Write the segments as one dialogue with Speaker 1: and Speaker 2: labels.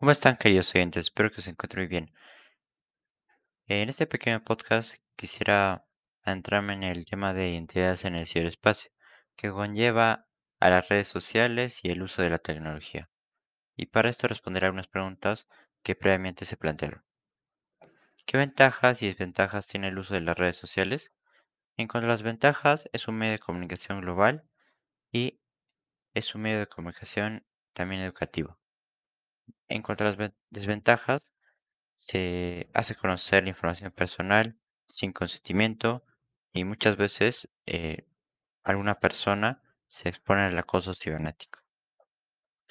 Speaker 1: ¿Cómo están, queridos oyentes? Espero que se encuentren bien. En este pequeño podcast quisiera entrarme en el tema de identidades en el ciberespacio, que conlleva a las redes sociales y el uso de la tecnología. Y para esto responderé algunas preguntas que previamente se plantearon. ¿Qué ventajas y desventajas tiene el uso de las redes sociales? En cuanto a las ventajas, es un medio de comunicación global y es un medio de comunicación también educativo. En desventajas, Se hace conocer información personal sin consentimiento y muchas veces eh, alguna persona se expone al acoso cibernético.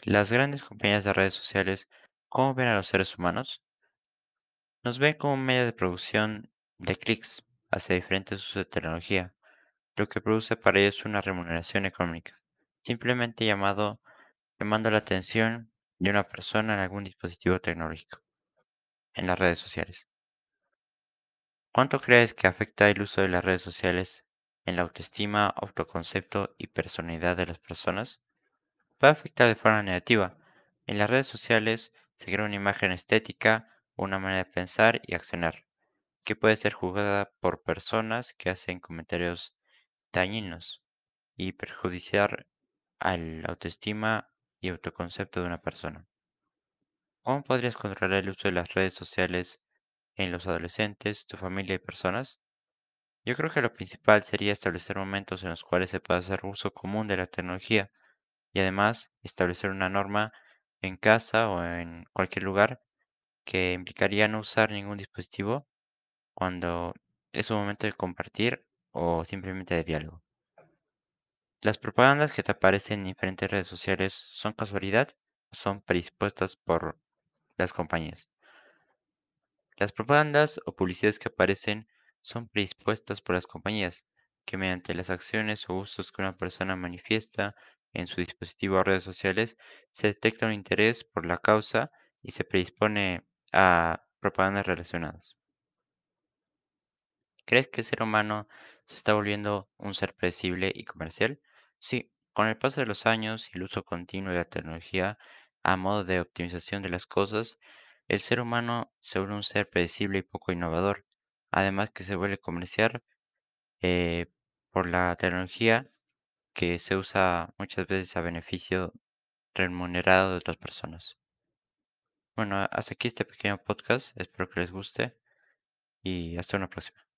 Speaker 1: Las grandes compañías de redes sociales, ¿cómo ven a los seres humanos? Nos ven como un medio de producción de clics hacia diferentes usos de tecnología, lo que produce para ellos una remuneración económica, simplemente llamado llamando la atención de una persona en algún dispositivo tecnológico en las redes sociales. ¿Cuánto crees que afecta el uso de las redes sociales en la autoestima, autoconcepto y personalidad de las personas? Puede afectar de forma negativa. En las redes sociales se crea una imagen estética una manera de pensar y accionar, que puede ser juzgada por personas que hacen comentarios dañinos y perjudiciar al autoestima y autoconcepto de una persona. ¿Cómo podrías controlar el uso de las redes sociales en los adolescentes, tu familia y personas? Yo creo que lo principal sería establecer momentos en los cuales se pueda hacer uso común de la tecnología y además establecer una norma en casa o en cualquier lugar que implicaría no usar ningún dispositivo cuando es un momento de compartir o simplemente de diálogo. Las propagandas que te aparecen en diferentes redes sociales son casualidad o son predispuestas por las compañías. Las propagandas o publicidades que aparecen son predispuestas por las compañías, que mediante las acciones o usos que una persona manifiesta en su dispositivo o redes sociales, se detecta un interés por la causa y se predispone a propagandas relacionadas. ¿Crees que el ser humano se está volviendo un ser predecible y comercial? Sí, con el paso de los años y el uso continuo de la tecnología a modo de optimización de las cosas, el ser humano se vuelve un ser predecible y poco innovador. Además que se vuelve comercial eh, por la tecnología que se usa muchas veces a beneficio remunerado de otras personas. Bueno, hasta aquí este pequeño podcast. Espero que les guste y hasta una próxima.